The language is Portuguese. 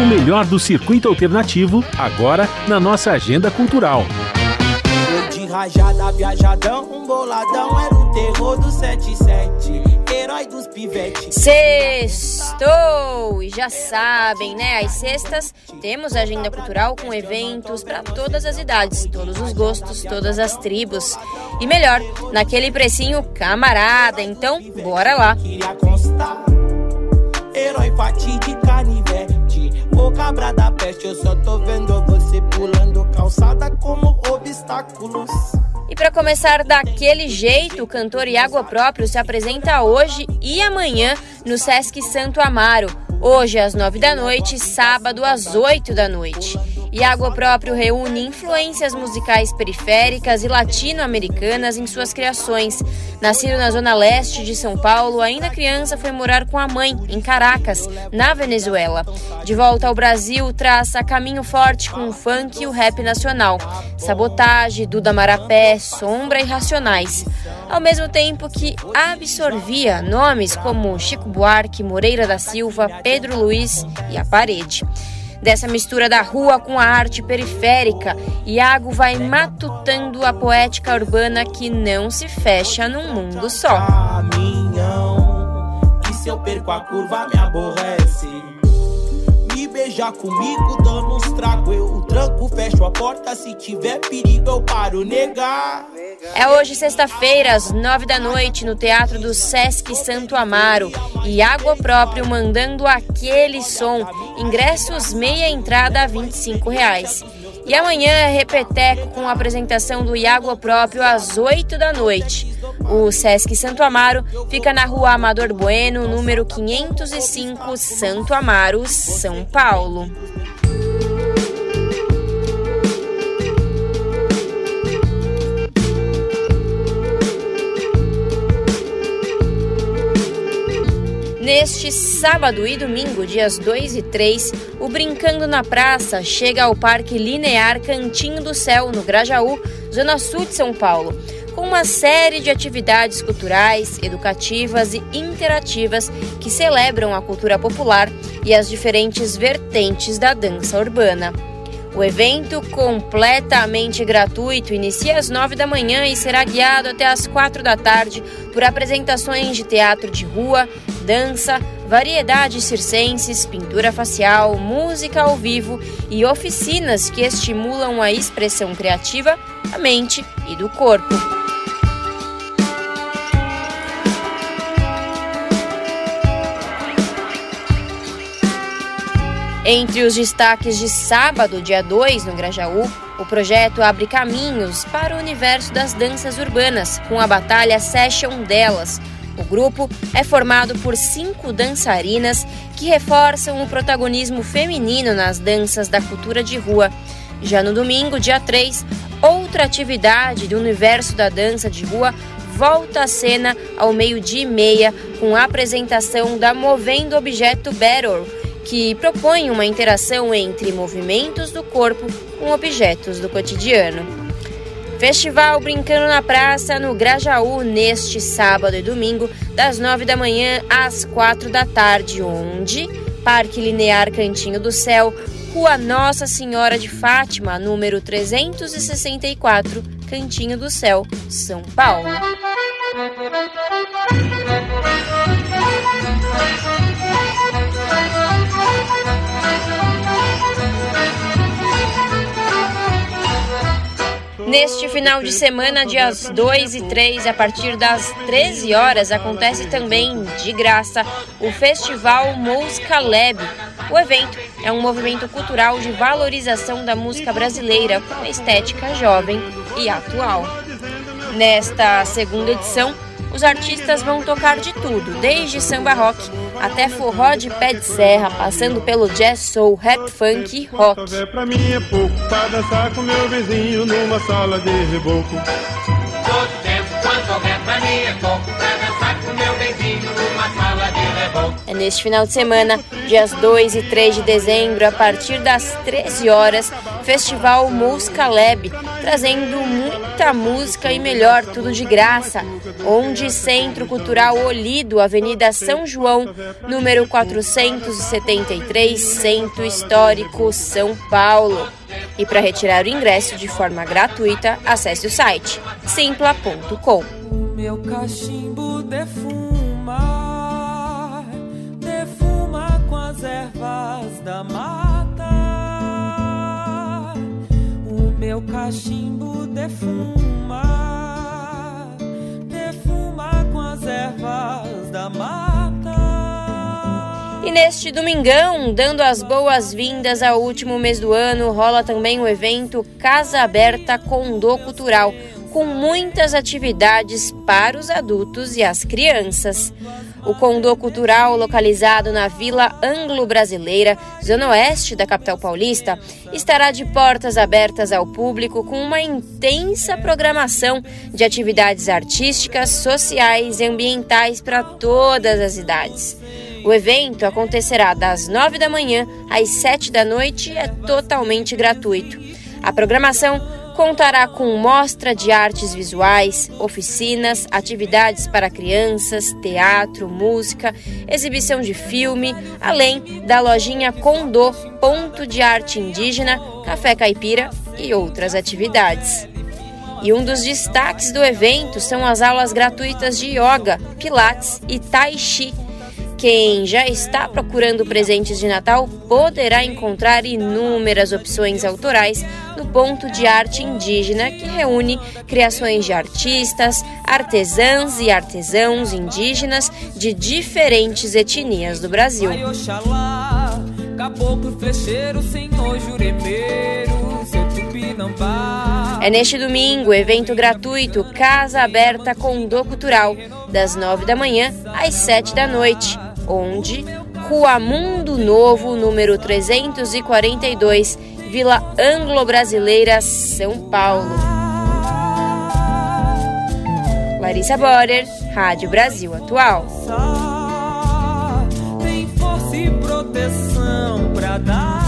O melhor do circuito alternativo, agora na nossa agenda cultural. De rajada, viajadão, boladão, era o terror do 77 herói dos pivetes. Sextou! E já sabem, né? Às sextas temos agenda cultural com eventos para todas as idades, todos os gostos, todas as tribos. E melhor, naquele precinho camarada. Então, bora lá! Queria constar, herói fatídico canivete. Ô cabra da peste, eu só tô vendo você pulando calçada como obstáculos. E para começar daquele jeito, o cantor Iago Próprio se apresenta hoje e amanhã no Sesc Santo Amaro. Hoje às nove da noite, sábado às oito da noite. Iago próprio reúne influências musicais periféricas e latino-americanas em suas criações. Nascido na zona leste de São Paulo, ainda criança foi morar com a mãe em Caracas, na Venezuela. De volta ao Brasil, traça caminho forte com o funk e o rap nacional. Sabotagem, Duda Marapé, Sombra e Racionais. Ao mesmo tempo que absorvia nomes como Chico Buarque, Moreira da Silva, Pedro Luiz e A Parede. Dessa mistura da rua com a arte periférica, Iago vai matutando a poética urbana que não se fecha num mundo só. Caminhão, que se eu perco a curva me aborrece. Me beijar comigo, dando uns tragos, eu tranco, fecho a porta. Se tiver perigo, eu paro negar. É hoje, sexta-feira, às nove da noite, no Teatro do Sesc Santo Amaro. Iago próprio mandando aquele som. Ingressos meia entrada a 25 reais. E amanhã é repeteco com a apresentação do Iago próprio às 8 da noite. O Sesc Santo Amaro fica na rua Amador Bueno, número 505, Santo Amaro, São Paulo. Neste sábado e domingo, dias 2 e 3, o Brincando na Praça chega ao Parque Linear Cantinho do Céu, no Grajaú, zona sul de São Paulo, com uma série de atividades culturais, educativas e interativas que celebram a cultura popular e as diferentes vertentes da dança urbana. O evento, completamente gratuito, inicia às 9 da manhã e será guiado até às 4 da tarde por apresentações de teatro de rua, dança, variedades circenses, pintura facial, música ao vivo e oficinas que estimulam a expressão criativa, da mente e do corpo. Entre os destaques de sábado, dia 2, no Grajaú, o projeto abre caminhos para o universo das danças urbanas, com a batalha Session delas. O grupo é formado por cinco dançarinas que reforçam o protagonismo feminino nas danças da cultura de rua. Já no domingo, dia 3, outra atividade do universo da dança de rua volta à cena ao meio-dia e meia com a apresentação da Movendo Objeto Battle que propõe uma interação entre movimentos do corpo com objetos do cotidiano. Festival Brincando na Praça no Grajaú neste sábado e domingo, das 9 da manhã às 4 da tarde, onde Parque Linear Cantinho do Céu, Rua Nossa Senhora de Fátima, número 364, Cantinho do Céu, São Paulo. Neste final de semana, dias 2 e 3, a partir das 13 horas, acontece também, de graça, o Festival Música Lab. O evento é um movimento cultural de valorização da música brasileira com estética jovem e atual. Nesta segunda edição, os artistas vão tocar de tudo, desde samba rock até forró de pé de serra, passando pelo jazz soul, rap funk e rock. Pra mim é pouco, pra dançar com meu vizinho numa sala de reboco. Todo tempo, quanto houver pra mim é pouco, pra dançar com meu vizinho numa sala de reboco. É neste final de semana, dias 2 e 3 de dezembro, a partir das 13 horas, Festival Música Lab, trazendo muita muita música e melhor, tudo de graça. Onde Centro Cultural Olido, Avenida São João, número 473, Centro Histórico, São Paulo. E para retirar o ingresso de forma gratuita, acesse o site simpla.com. Meu cachimbo defuma, defuma com as ervas da mata. Meu cachimbo defuma, defuma com as ervas da mata. E neste domingão, dando as boas-vindas ao último mês do ano, rola também o evento Casa Aberta Condô Cultural, com muitas atividades para os adultos e as crianças. O Condô Cultural, localizado na Vila Anglo-Brasileira, zona oeste da capital paulista, estará de portas abertas ao público com uma intensa programação de atividades artísticas, sociais e ambientais para todas as idades. O evento acontecerá das 9 da manhã às 7 da noite e é totalmente gratuito. A programação contará com mostra de artes visuais, oficinas, atividades para crianças, teatro, música, exibição de filme, além da lojinha Condô, ponto de arte indígena, café caipira e outras atividades. E um dos destaques do evento são as aulas gratuitas de yoga, pilates e tai chi quem já está procurando presentes de Natal poderá encontrar inúmeras opções autorais no ponto de arte indígena que reúne criações de artistas, artesãs e artesãos indígenas de diferentes etnias do Brasil. É neste domingo, evento gratuito Casa Aberta Condô Cultural, das 9 da manhã às 7 da noite onde Rua Mundo Novo, número 342, Vila Anglo-Brasileira, São Paulo. Larissa Borer, Rádio Brasil Atual. Tem força e proteção pra dar.